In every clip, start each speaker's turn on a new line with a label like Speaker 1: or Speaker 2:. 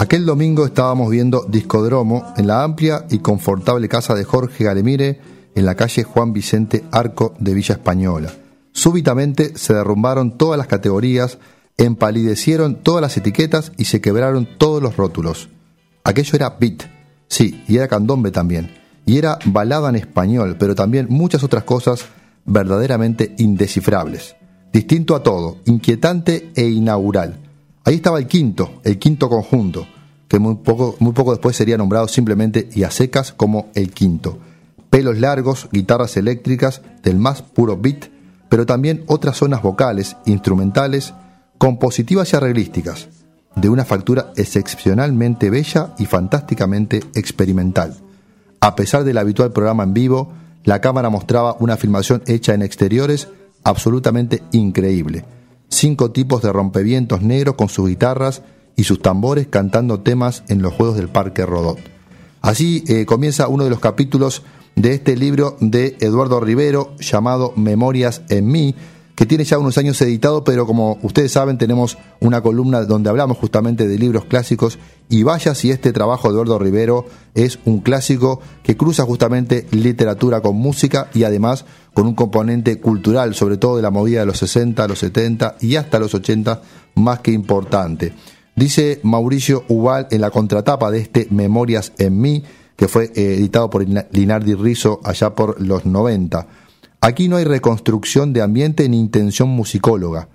Speaker 1: Aquel domingo estábamos viendo Discodromo en la amplia y confortable casa de Jorge Galemire en la calle Juan Vicente Arco de Villa Española. Súbitamente se derrumbaron todas las categorías, empalidecieron todas las etiquetas y se quebraron todos los rótulos. Aquello era beat, sí, y era candombe también, y era balada en español, pero también muchas otras cosas verdaderamente indescifrables. Distinto a todo, inquietante e inaugural. Ahí estaba el quinto, el quinto conjunto, que muy poco, muy poco después sería nombrado simplemente y a secas como el quinto. Pelos largos, guitarras eléctricas del más puro beat, pero también otras zonas vocales, instrumentales, compositivas y arreglísticas, de una factura excepcionalmente bella y fantásticamente experimental. A pesar del habitual programa en vivo, la cámara mostraba una filmación hecha en exteriores absolutamente increíble cinco tipos de rompevientos negros con sus guitarras y sus tambores cantando temas en los Juegos del Parque Rodot. Así eh, comienza uno de los capítulos de este libro de Eduardo Rivero llamado Memorias en mí, que tiene ya unos años editado, pero como ustedes saben tenemos una columna donde hablamos justamente de libros clásicos y vaya si este trabajo de Eduardo Rivero es un clásico que cruza justamente literatura con música y además con un componente cultural, sobre todo de la movida de los 60, los 70 y hasta los 80, más que importante. Dice Mauricio Ubal en la contratapa de este Memorias en mí, que fue eh, editado por Linardi Rizzo allá por los 90. Aquí no hay reconstrucción de ambiente ni intención musicóloga.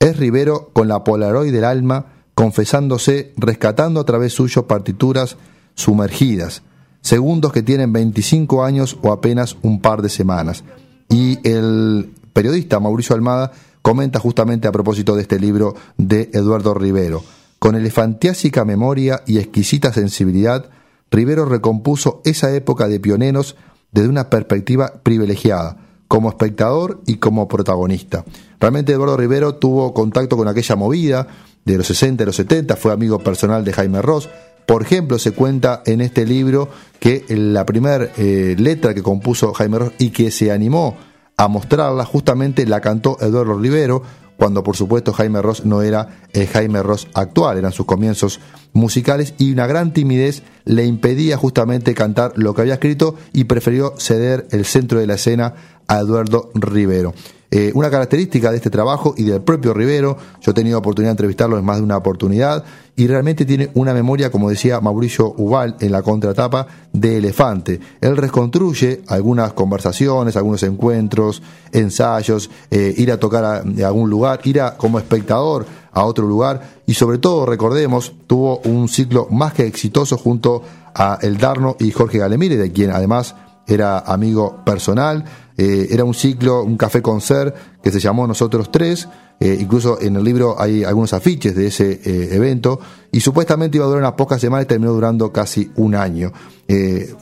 Speaker 1: Es Rivero con la Polaroid del alma, confesándose, rescatando a través suyo partituras sumergidas, segundos que tienen 25 años o apenas un par de semanas. Y el periodista Mauricio Almada comenta justamente a propósito de este libro de Eduardo Rivero. Con elefantiásica memoria y exquisita sensibilidad, Rivero recompuso esa época de pioneros desde una perspectiva privilegiada, como espectador y como protagonista. Realmente Eduardo Rivero tuvo contacto con aquella movida de los 60 y los 70, fue amigo personal de Jaime Ross. Por ejemplo, se cuenta en este libro que la primera eh, letra que compuso Jaime Ross y que se animó a mostrarla justamente la cantó Eduardo Rivero, cuando por supuesto Jaime Ross no era el Jaime Ross actual, eran sus comienzos musicales y una gran timidez le impedía justamente cantar lo que había escrito y prefirió ceder el centro de la escena Eduardo Rivero. Eh, una característica de este trabajo y del propio Rivero, yo he tenido oportunidad de entrevistarlo en más de una oportunidad, y realmente tiene una memoria, como decía Mauricio Ubal en la contratapa, de elefante. Él reconstruye algunas conversaciones, algunos encuentros, ensayos, eh, ir a tocar a, algún lugar, ir a, como espectador a otro lugar, y sobre todo, recordemos, tuvo un ciclo más que exitoso junto a El Darno y Jorge Galemire, de quien además era amigo personal, eh, era un ciclo, un café concert que se llamó Nosotros Tres, eh, incluso en el libro hay algunos afiches de ese eh, evento, y supuestamente iba a durar unas pocas semanas y terminó durando casi un año.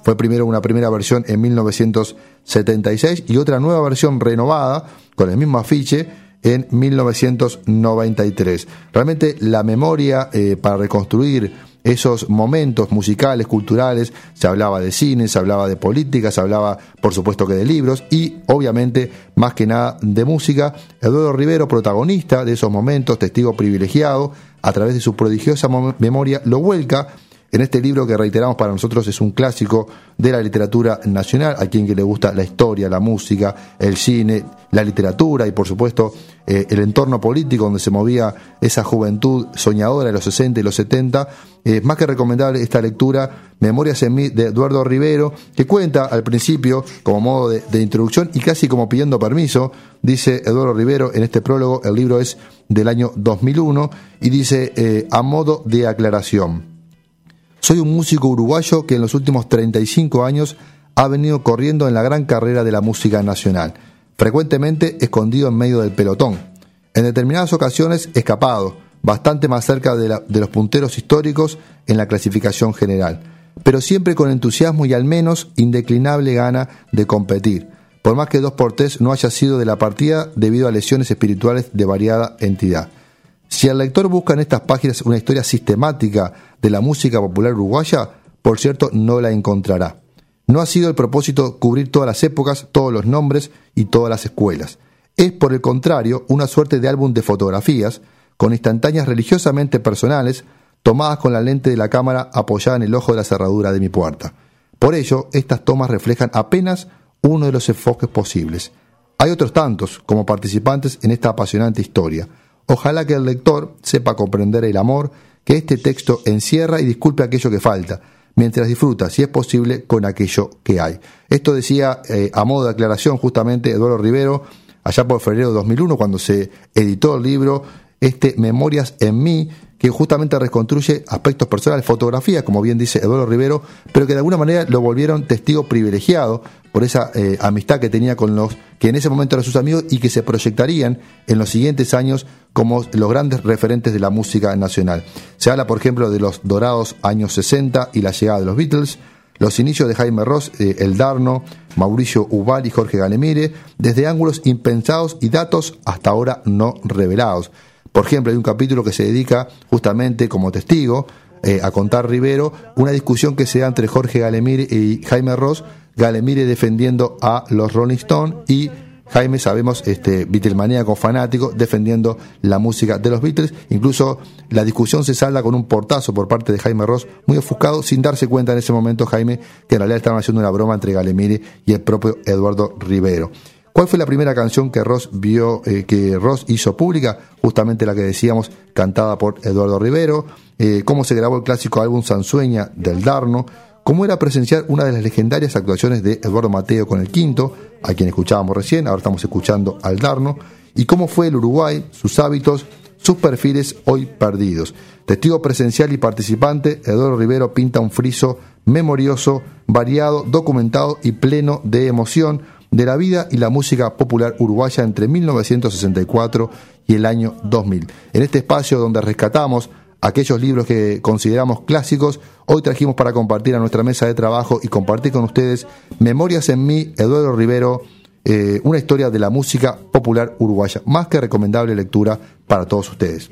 Speaker 1: fue primero una primera versión en 1976 y otra nueva versión renovada con el mismo afiche en 1993. Realmente la memoria para reconstruir esos momentos musicales, culturales, se hablaba de cine, se hablaba de política, se hablaba por supuesto que de libros y obviamente más que nada de música. Eduardo Rivero, protagonista de esos momentos, testigo privilegiado, a través de su prodigiosa memoria, lo vuelca en este libro que reiteramos para nosotros es un clásico de la literatura nacional, a quien que le gusta la historia, la música, el cine, la literatura y por supuesto eh, el entorno político donde se movía esa juventud soñadora de los 60 y los 70, es más que recomendable esta lectura, Memorias en mí, de Eduardo Rivero, que cuenta al principio, como modo de, introducción y casi como pidiendo permiso, dice Eduardo Rivero en este prólogo, el libro es del año 2001, y dice, eh, a modo de aclaración. Soy un músico uruguayo que en los últimos 35 años ha venido corriendo en la gran carrera de la música nacional, frecuentemente escondido en medio del pelotón, en determinadas ocasiones escapado, bastante más cerca de, los punteros históricos en la clasificación general, pero siempre con entusiasmo y al menos indeclinable gana de competir, por más que dos por tres no haya sido de la partida debido a lesiones espirituales de variada entidad. Si el lector busca en estas páginas una historia sistemática de la música popular uruguaya, por cierto, no la encontrará. No ha sido el propósito cubrir todas las épocas, todos los nombres y todas las escuelas. Es, por el contrario, una suerte de álbum de fotografías, con instantáneas religiosamente personales, tomadas con la lente de la cámara apoyada en el ojo de la cerradura de mi puerta. Por ello, estas tomas reflejan apenas uno de los enfoques posibles. Hay otros tantos como participantes en esta apasionante historia. Ojalá que el lector sepa comprender el amor que este texto encierra y disculpe aquello que falta, mientras disfruta, si es posible, con aquello que hay. Esto decía eh, a modo de aclaración justamente Eduardo Rivero, allá por febrero de 2001, cuando se editó el libro este Memorias en mí, que justamente reconstruye aspectos personales, fotografías, como bien dice Eduardo Rivero, pero que de alguna manera lo volvieron testigo privilegiado por esa eh, amistad que tenía con los que en ese momento eran sus amigos y que se proyectarían en los siguientes años como los grandes referentes de la música nacional. Se habla, por ejemplo, de los dorados años 60 y la llegada de los Beatles, los inicios de Jaime Ross, eh, El Darno, Mauricio Ubal y Jorge Galemire, desde ángulos impensados y datos hasta ahora no revelados. Por ejemplo, hay un capítulo que se dedica justamente como testigo eh, a contar Rivero una discusión que se da entre Jorge Galemire y Jaime Ross, Galemire defendiendo a los Rolling Stones y Jaime, sabemos, este, Beatlemaníaco fanático, defendiendo la música de los Beatles. Incluso la discusión se salda con un portazo por parte de Jaime Ross, muy ofuscado, sin darse cuenta en ese momento, Jaime, que en realidad estaban haciendo una broma entre Galemire y el propio Eduardo Rivero. ¿Cuál fue la primera canción que Ross vio, eh, que hizo pública? Justamente la que decíamos, cantada por Eduardo Rivero. Eh, cómo se grabó el clásico álbum Sansueña del Darno. Cómo era presenciar una de las legendarias actuaciones de Eduardo Mateo con el quinto, a quien escuchábamos recién, ahora estamos escuchando al Darno. Y cómo fue el Uruguay, sus hábitos, sus perfiles hoy perdidos. Testigo presencial y participante, Eduardo Rivero pinta un friso memorioso, variado, documentado y pleno de emoción de la vida y la música popular uruguaya entre 1964 y el año 2000. En este espacio donde rescatamos aquellos libros que consideramos clásicos, hoy trajimos para compartir a nuestra mesa de trabajo y compartir con ustedes Memorias en mí, Eduardo Rivero, eh, una historia de la música popular uruguaya, más que recomendable lectura para todos ustedes.